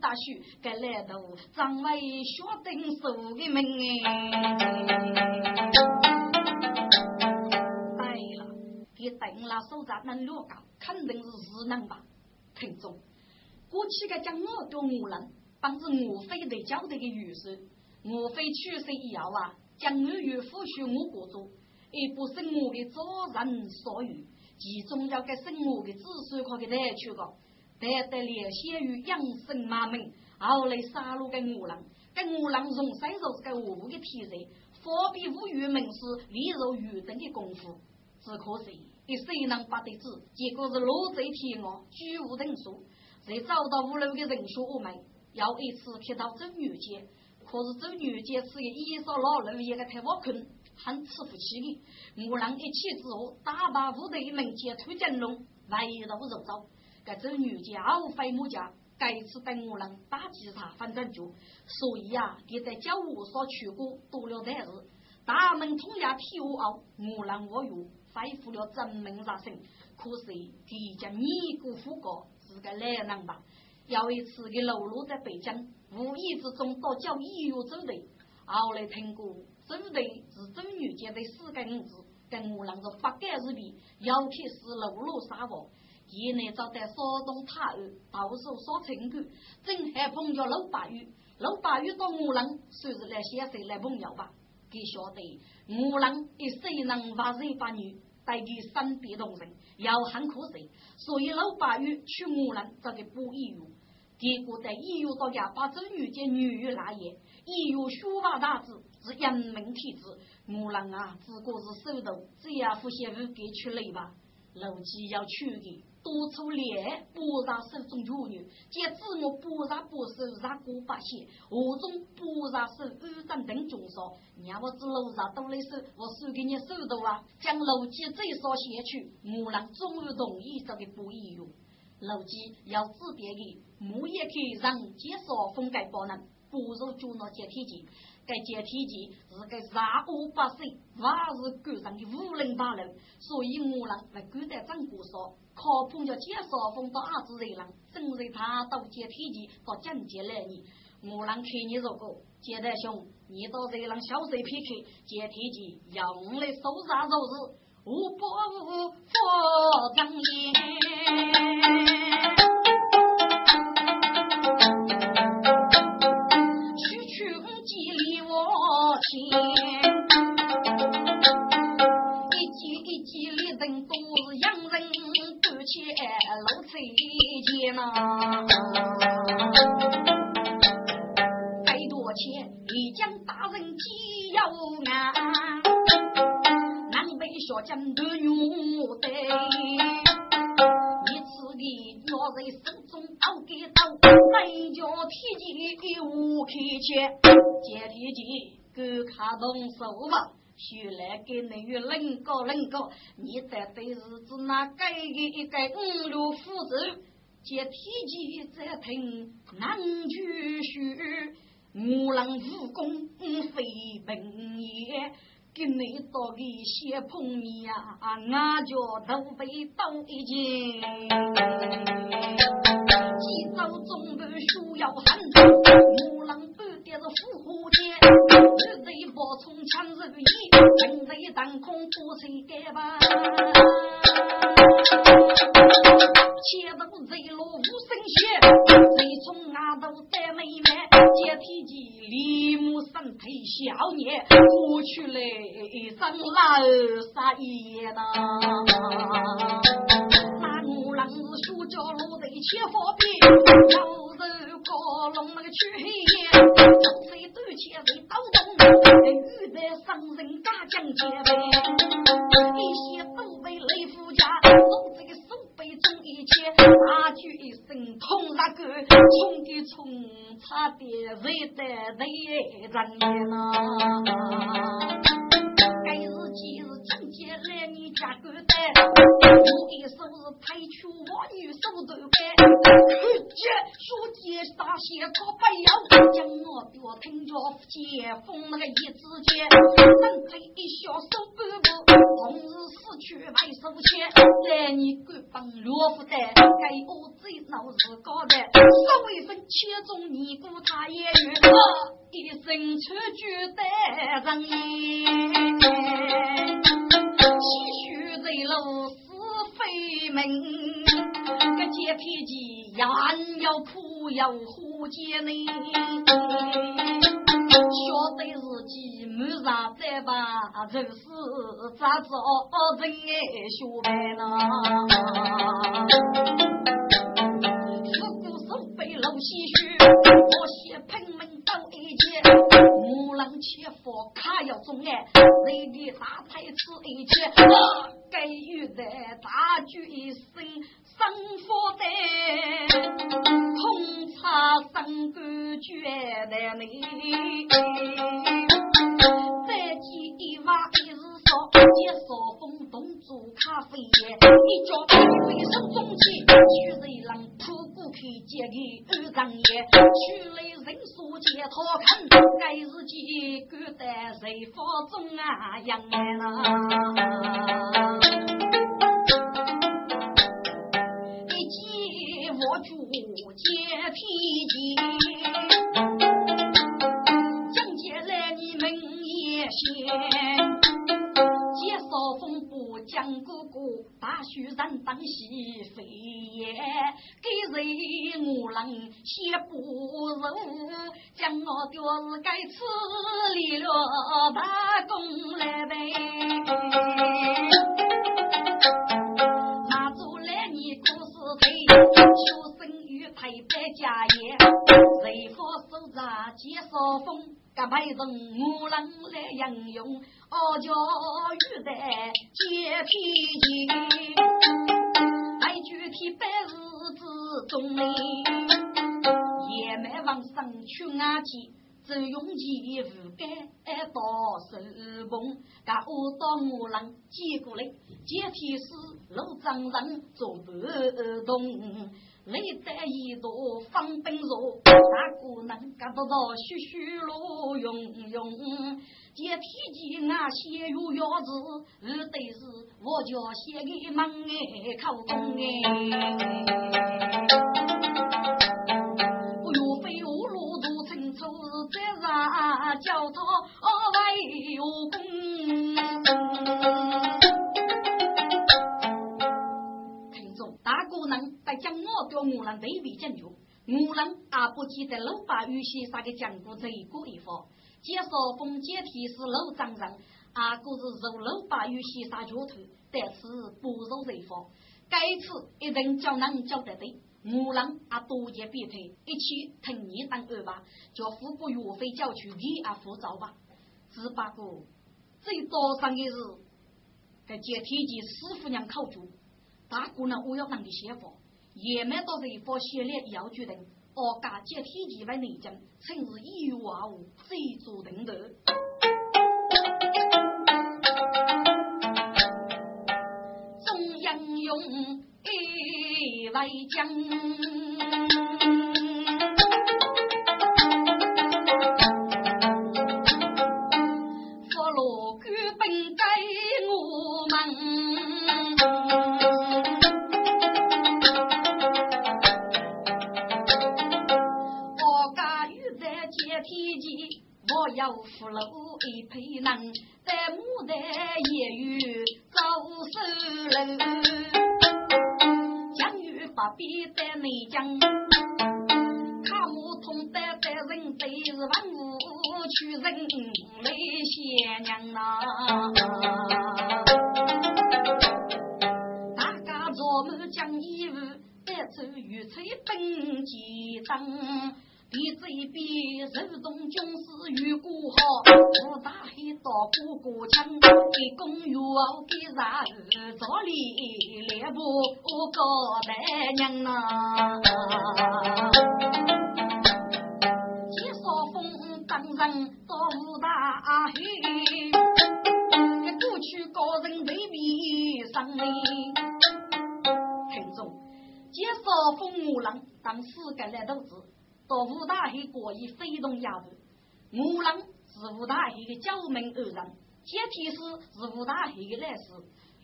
大叔该来到，张为学定手的命哎。对了，给等了手札能落岗，肯定是是能吧？听众，过去个将我叫我人，帮助我非得交代的预算，我非去世以后啊，将我与夫婿我过做，也不是我的责任所有，其中要给生我的子孙可给带去个，带得联系于养生马门，后来杀戮给我人，给我人从三手是个我的体质，佛比无语门是例如愚等的功夫，只可惜。你谁能把得子？结果是落在天外，居无定数。在找到五楼的人说我们要一次看到周女杰，可是周女杰是个衣裳老路，一个太挖坑，很吃不起的。我让一气之后，大把部队门前推进龙，围到肉走。该周女杰傲飞木家，该次等我让打击他反正就，所以呀，他在教我所去过多了代日，大门通呀体无傲，我让我用。恢复了真命杀生，可是他家尼姑夫哥是个懒人吧？有一次，给露露在北京，无意之中到叫医院走的，后来听过走的是周女杰的四个名字，跟我啷个八改日币，尤其是露露杀我，爷内找在山东塔儿，到处说情感，正还碰着老八玉，老八玉到我啷算是来先生来朋友吧？给晓得，我人一谁能把人把女带给身边同人，要很可惜。所以老八月去我人这个补医院，结果在医院到家把周女见女儿来也，医院学法大子是人民体质，我人啊只过是手头，只要付些五给出来吧，楼基要去的。多出脸，不让手中妇女，见自我不让不手让过八些，我中不让手二战等中少，让我只路上多来手，我输给你手头啊！将楼基最少写去，我让终于同意这个不一用，楼基要自别的，木也可以让介绍封盖不能，不如就拿接体机。该接体机是个杀无八岁，还是赶上的五零八六，所以我让来古代张国说。靠碰着介绍风到阿子热浪，正在他到接体机到讲解来你，我让看你如果接待兄，你到热浪小水 PK 接体机，用来收啥肉日，无不无佛正我亲。老崔见呐，百多钱一将大人几要难，南北小将都用得，一次的拿在手中刀给刀，北家铁骑无开切，接铁骑够卡动手吧。学来给你与人高人高，你在对日子那改个一改五路辅助，接体积再听难去学，无能武功非本业，给你到一些碰面呀，俺家都被刀一剑，几招中的需要狠，无能不得是虎虎剑。我从强如意，人在当空不谁改吧？切不贼落无声血，贼从阿头带妹妹，接体机李木身体小年，过去了一生老杀爷呐。那我郎是书教落在千佛边，要是高龙那个去黑夜，做谁都切谁刀中。遇得上人大将结拜，一些都为雷夫家，弄这个手背中一切，大举一声痛那个，冲的冲，差点为得雷人呐。该日今日今天来你家过待，我一手是抬出我女手头干，去接书记大些可不要，将我我听着解封那个一字节，身配一小手干部，同日死去外手钱，来你官帮罗福在，该我最闹是高的，稍微分切中尼姑他也愿，一生出绝得人言，唏嘘在路是非命，个接皮机呀要苦要苦艰难，晓得自己没啥在吧，就是咋做人爱学白呢？唏嘘，我先拼命走一截。木狼切佛卡要中哎，谁的大才吃一切，该有的大举一声生佛的，空茶生感觉的你，再见一晚一日少，接少风动煮咖啡，一脚去来人所见他看，该日记觉得谁佛中啊养啊，一见我主接皮筋，讲起来你们也先。接少风不讲哥哥，大雪人当西飞也，给人我人写不如，将我吊死该吃力了罢工来呗。马祖来你可是谁，出生于台北家业，谁佛手札接少风。个配人无人来应用，傲娇玉带接皮筋，来具体百日之中嘞，也没往上去阿去，只用其无该到手捧，个我到无人接过来，接皮是老丈人做不动。历代一座方本座，大姑能干不到虚虚罗用用，接天机啊写入药字，二对是我叫写给门哎口供哎，不要非我路途清楚，再让叫他为有叫我人对比讲究，我人也不记得老八与先生的讲过这一个一方。介绍封建体是老丈人，阿哥是受老八与先生脚头，但是不受这方。该次一定叫人交得对，我人啊多结别退，一起听你当二吧，叫富贵岳飞叫去给阿扶照吧。只不过最早上的是给接天机师傅娘考究，大姑娘我要当的先锋。也没到这方写了要决定，我家接天机为内政，趁是一万五谁做定夺？中央用一为将。一配人，在牡丹也有招手楼，江雨不必在内江，过过枪，给公园给啥早里来不高大娘呐？介绍风当人到五大海，过去高人未必上来。听众，介绍风无浪当时该来都子。到武大黑过于飞动压步，五郎是武大黑的教门二人，接替是是武大黑的来世。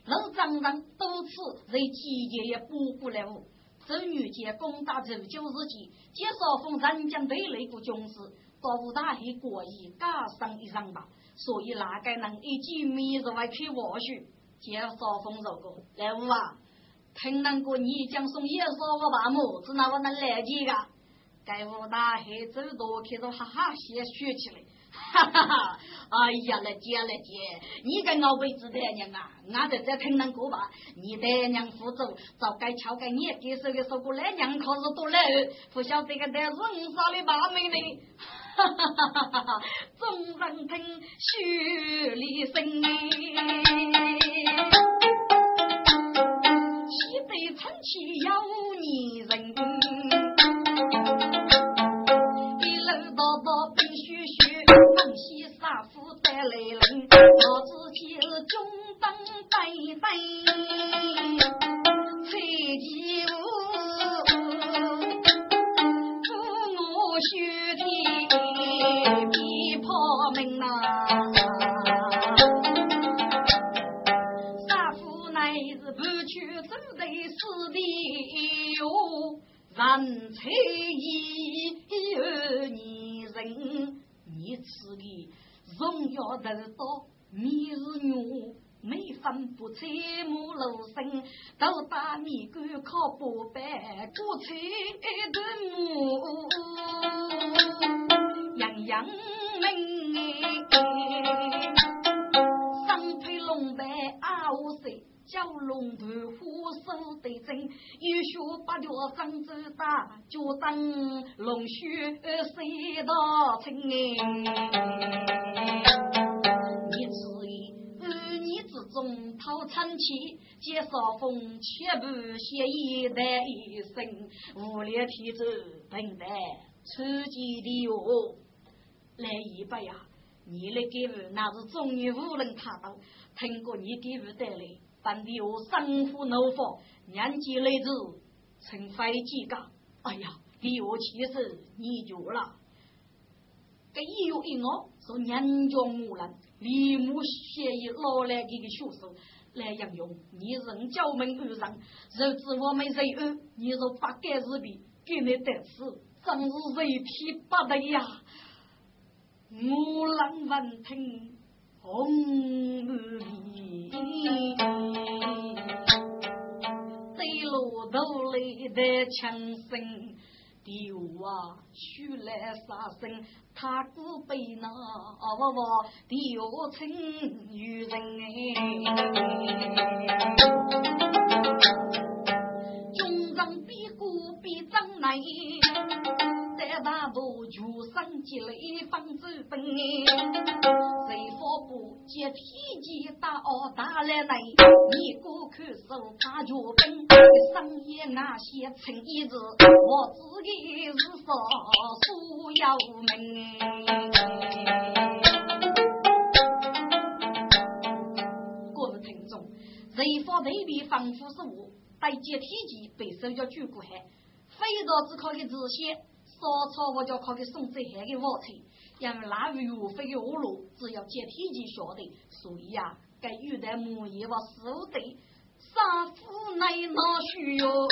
老张张多次在季节也补过来我，周女杰攻打周九日记，介绍封人将队那个军事，到武大黑过于加上一上吧，所以哪个能一句米子外去我去，介绍封这个来五啊，听那个你讲送也说我把么子那我能来几个？该武大黑走多开始哈哈先学起来。哈哈哈！哎呀，来姐来姐，你跟我辈子爹娘啊，俺在这听恁歌吧。你爹娘负责，早该敲该你给手给说过来，娘可是多来，不晓得个带人啥的把妹呢？哈哈哈哈哈！众人听雪里声，西北城气要你人，西杀夫带来人，老子今日中等辈辈，崔继武，助我雪天比炮门呐，杀夫乃是不屈走的死的哟，人才一女人。一次的荣耀得到，你是女，每分不拆木楼生，都打米杆靠八百，过菜的木，样样明哎，上配龙白阿五岁。蛟龙头虎手对阵，一学八条杭州大，就当龙须谁道成哎？你此意儿女之中讨亲，借少风切不写一代一生，无力提走等待出奇的哟。来一百呀！你来给我那是终于无人看到，通过你给我带来。本地我生父怒火，年纪来子成飞机岗。哎呀，李我其实你绝了。这一月一我是年家母人，李母协议老来给个学手来养用。你人教门二上，若知我们谁二，你若不该日比，给你得死，真是人体不得呀！母人闻听。红日里，路头里的枪声，丢啊，出来杀声，他古被那哦不不，丢成女人哎，军长比鼓比张来。大步全身积累方舟奔，谁发布接天机大奥大来来，你过看手他脚奔，深夜那些成一子，我自己是少数要命。各位听众，谁发对比仿佛是我，带接天机被手脚举过海，非常只靠个自信。烧草我就靠给送这海的火柴，因为那鱼飞的恶路，只要接天就晓得，所以呀，该有的木叶我收得，杀夫乃那需哟，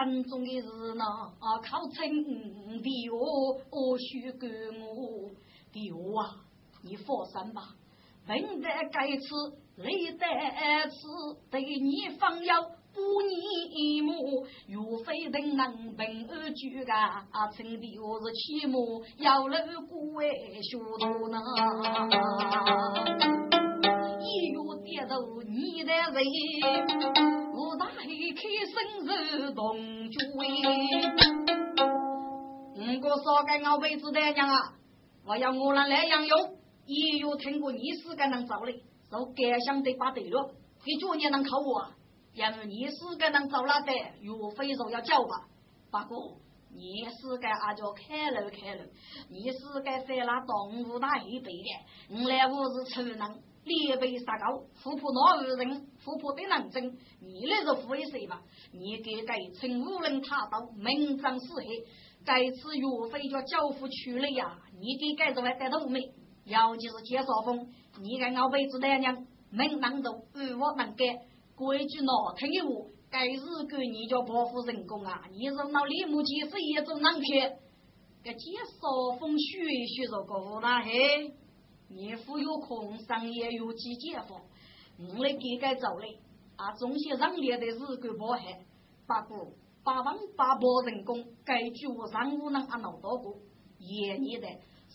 山中的日呢。靠称的哦，我许给我的啊，你放心吧。本在该次，累在此，对你方要不你目，若非人能本而居啊，称的我是起码要露骨为学徒呢。月跌入你的人，大黑开生日同居会。我说给我辈子的娘啊，我要我人来养用，也有听过你是个能造的，受感想的把对了，会做你能靠我，因为你是个能造了的，岳飞说要叫吧，不过。你是该阿叫开路开路，你是该在那动物大一辈的，我来我是处男，脸背杀高，富婆哪有人，富婆得能争，你那是富谁嘛？你给该趁无人踏到，名正四黑，该次岳飞叫交付去了呀，你给该子还带头没？尤其是介绍风，你该熬辈子娘娘，门当走，与我能干，规矩难听的话。该日个你叫报复人工啊！你说那李木吉是一种难看，该介绍风学学着个那嘿，你夫有空商业有几解放，我来给该走嘞啊！中些让列的日个不害，八过八万八百人工，该句我上午能按闹到过，夜里的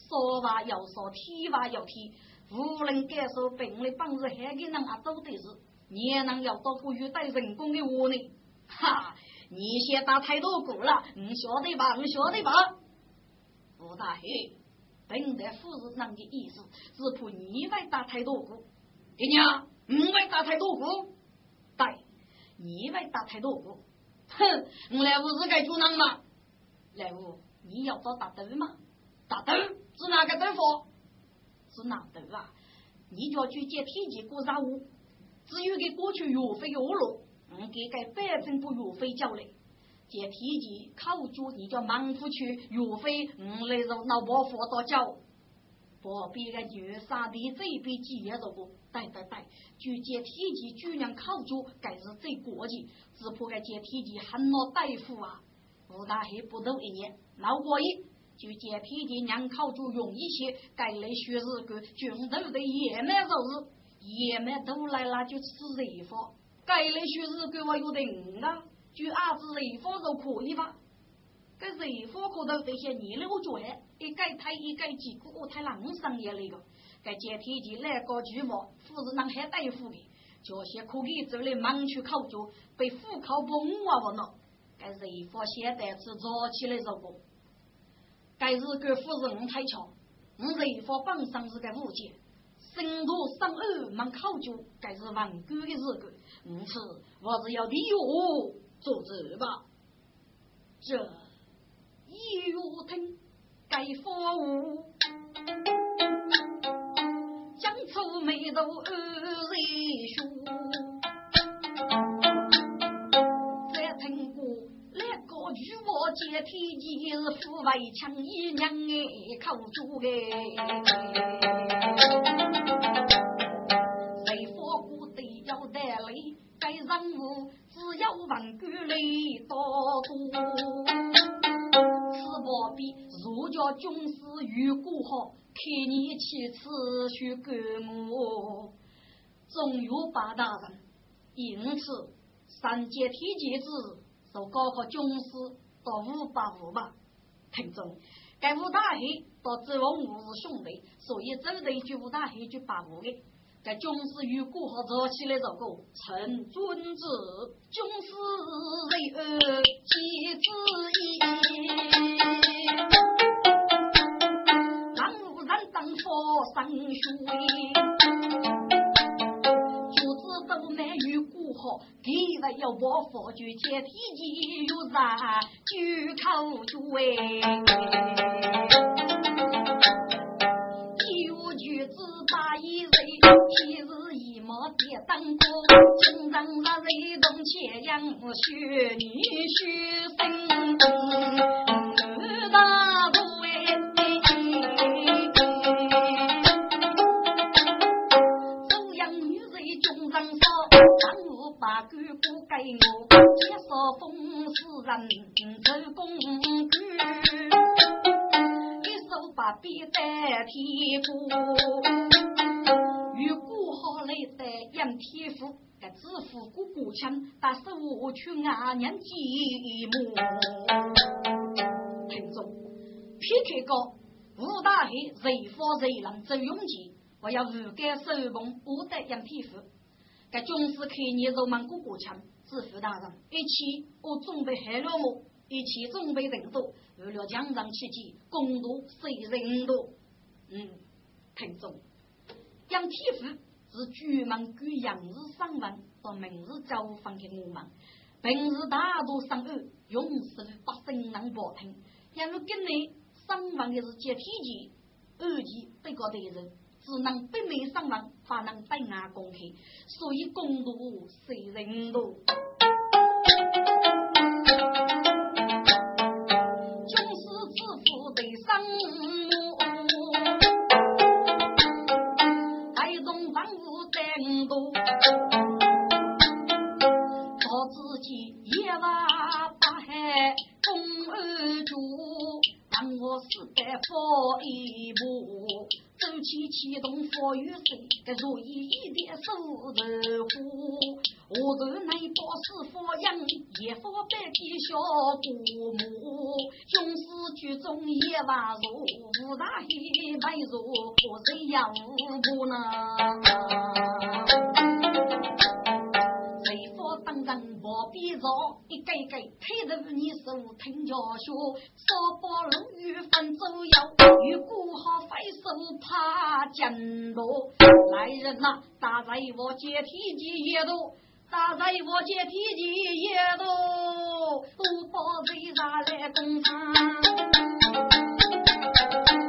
说话要说，提话要提，无人感受病的本事，还给人啊做的是。你能要到富裕带人工的窝呢？哈！你先打太多鼓了，你晓得吧？你晓得吧？吴大黑，本来富士人的意思，只怕你外打太多鼓。给你啊，你外打太多鼓，对，你外打太多鼓。哼，我来屋是该做人吗？来屋，你要找大灯吗？大灯是哪个豆腐？是哪灯啊？你叫去接天机过任务。只有给过去岳飞的路，我给该百分不岳飞叫嘞。接体检考究，你叫忙夫去岳飞，我来让老婆佛到教。不别个女杀的这边几年着过，对对对，就接体检居然考究，该是最过级。只怕个接体检很老大夫啊，吴大黑不到一年，老过瘾。就接体检让考究容易些，该来学日个军头的也蛮肉日。爷们都来了，就吃热饭。该来学日给我有的啊，就阿子热饭就可以吧？这热饭可到这些年了，我觉得一改太一改几个我太狼生也那个。该接天气来个巨毛，富士能还大夫的，这些可以走来忙去考究，被虎考崩啊我呢。该热饭现在是早起来这个。该日个富士能太强，我热饭本身是个物件。生多生二忙考究，该是万古的日子。因此，我是要利我做主吧。这一月听该发物，将出眉头二人书。再听过那个举我接天机是富为强一娘哎考究哎。万古来多多，此宝比儒家军师与古好，看你去此去干我，总有八大人。因此，三阶天阶制受高考军师到五百五吧。听众，该五大黑到指望五是兄弟，所以走的一句五大黑就八五的。在军师与古河早起来这个陈尊子，军师为二妻子一，让无人当佛上学，就知道美与古河，给了要把佛具接体机又然举口诀。昔日一毛跌当过，今朝那雷动千阳学女学生大路哎，周阳女人中上少，上午把姑姑给我，介绍风世人走公举，一手把笔代替过。好来的杨天福，该支付过过枪，但是我去阿娘寂寞。听众，撇开高，吴大黑谁发谁能走勇气？我要无改手捧五代杨天福，该军事开你肉满过过枪，致富大人一起我准备海了么？一起准备人多，为了江上奇迹，共度谁人多？嗯，听众，杨天福是举门举杨日上文，到明日交还给我们。平日大多上岸，永世百姓能保听。要如今日上文的是接天机，二级被告的人只能北面上文，才能对外公开，所以共度谁人多？如意一点手热乎。我头内保是佛养，也佛百体小姑母。军师剧中也万如，武大黑白如，何人养不呢？我比着一个个推着你手听教学，少把路与分左右，与顾好飞手怕见路。来人呐，打在我阶梯机也多，打在我阶梯机也多，不把贼杀来攻场，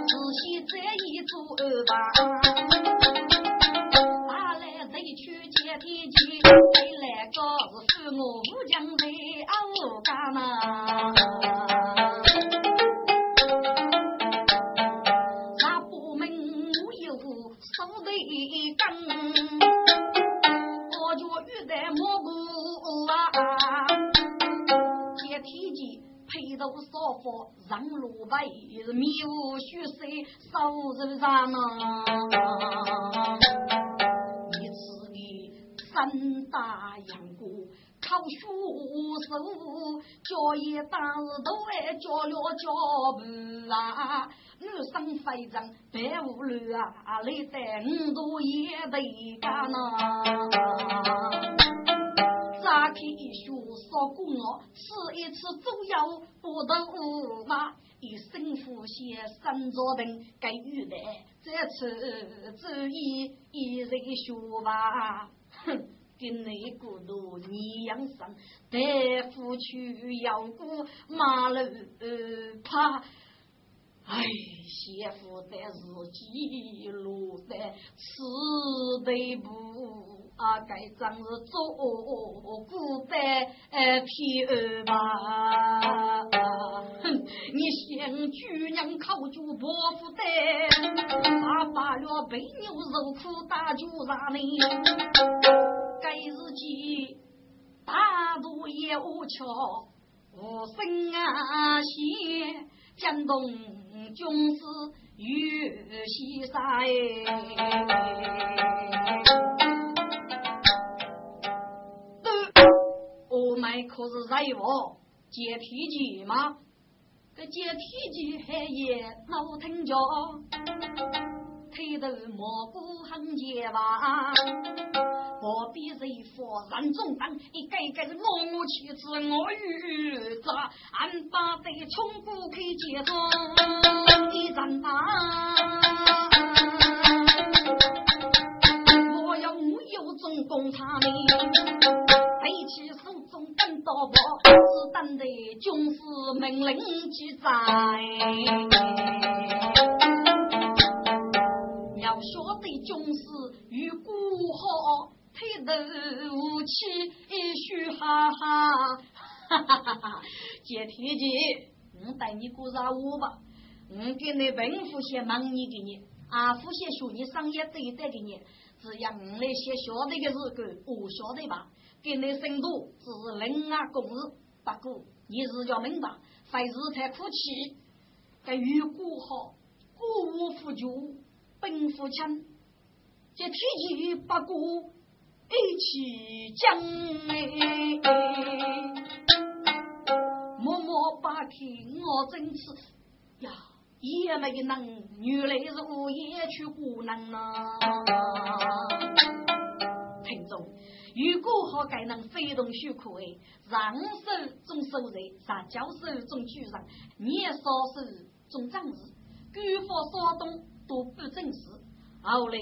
仔细这一组吧。阶梯机，回来个是我武将在阿干嘛？那部门我有手的根，我就遇在蘑菇啊！阶梯机配头少佛让路白，迷雾虚水手人上啊！三大杨过靠书手，教业当时都爱教了教不啊，女生非常白无乱啊，来在五度也得干呐。扎开书说过我，吃一次左右不得嘛，一身呼吸身着等该遇的，这次注意一人学吧。哼，跟你孤独你养生，大夫去要过马路怕。哎，媳妇在自己路在此地步。啊，该仗是做古代呃天吧？哼，你想姑娘靠住伯父的，大把了白牛肉苦打酒啥呢？该日记大度也无巧，无声啊些江东军师玉西山可是在我接梯机吗？这接梯机还也老听着，推头蘑菇很结巴，何必在佛山中当？一个个是默默去自我遇着，俺把这冲过去接着一阵打，我要没有中共他们。背起手中跟刀包，只等待军师命令记载。要晓得军师与孤好，推头武器一须哈哈哈哈哈哈！接天机，我带你过啥午吧？我给你本府先忙你给你，阿府先学你商业对待给你，只要我那些晓得的日子，我晓得吧？给你深度只是人啊公事，不过你是要明白，凡事太哭泣，该与过好，过无富就，本富强，这天气不过一起讲哎，默默把听我真是呀，也没能，原来是午夜去孤能呢。听众，如果好该能飞动许可哎，上手中收人，上交手中举人，年少手中长子，举法稍动都不正视。后来，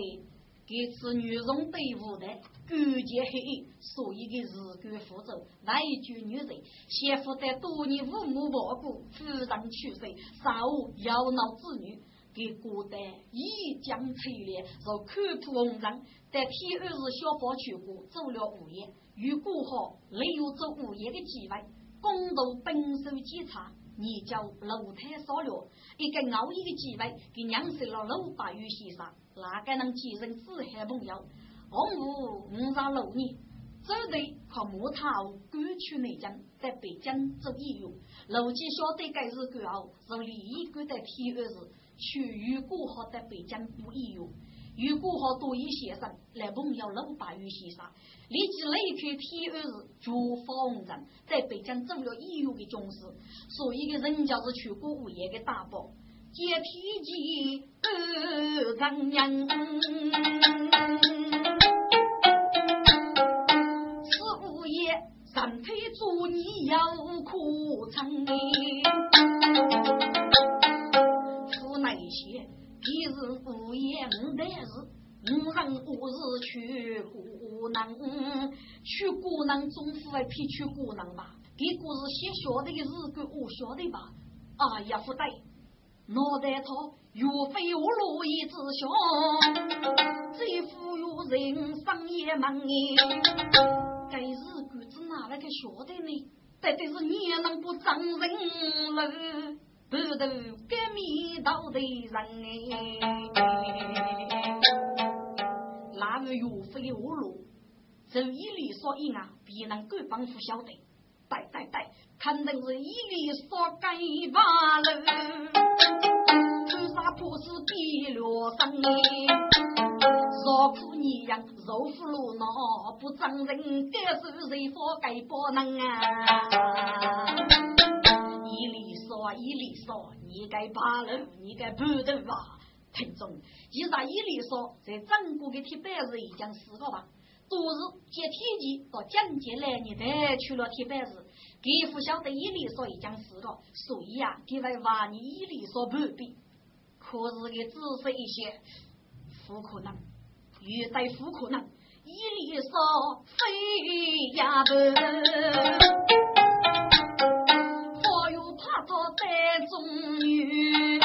这次女中队伍的。勾结黑暗，所以的日干负责，外居女人，先负担多年父母亡故，夫人去世，上午要闹子女，给孤单一将摧裂，若看破红尘，在天二日小宝去过，走了五夜，如果好，利用这五夜的机会，共同本手检查，你叫楼台烧了，一个熬夜的机会，给酿成了六百余先生，哪个能继承子海朋友？洪武五十六年，走的靠木头赶去内江，在北京做义勇。如今晓得该是干后，是利益赶在天安时，去与国豪在北京做义勇。与国豪多一先生来朋友六百余先生，立即离开天安时，逐方阵在北京做了义勇的将士。所以个人家是全国物业的大宝，接天机二丈娘。三推做你要苦撑的，出那些一日无言的日，五人五日去孤囊，去孤囊总是来骗去孤囊吧？给故事写晓得的日子我晓得吧？啊呀不对，脑袋套岳飞我路一只小，最富有人生也忙哎，该日。哪来个晓得呢？绝对是你能不长人了，不头革命道的人哎！那个岳飞的恶路，走一里说一啊，必能够帮扶晓得。对对对，肯定是一里说改罢了，穿啥破是比罗生哎。若苦你样肉腐路脑不长人，该是谁佛该不能啊？一里说一里说，你该爬楼，你该爬头吧？听众，其实一里说，在中国的铁板子已经死了吧？都是借天机到江界来，你得去了天白日，皮肤晓得一里说已经死了，所以啊，他会挖你一里说不边。可是给只是一些，不可能，绝对不可能，一里说非呀不。我又怕到在中原。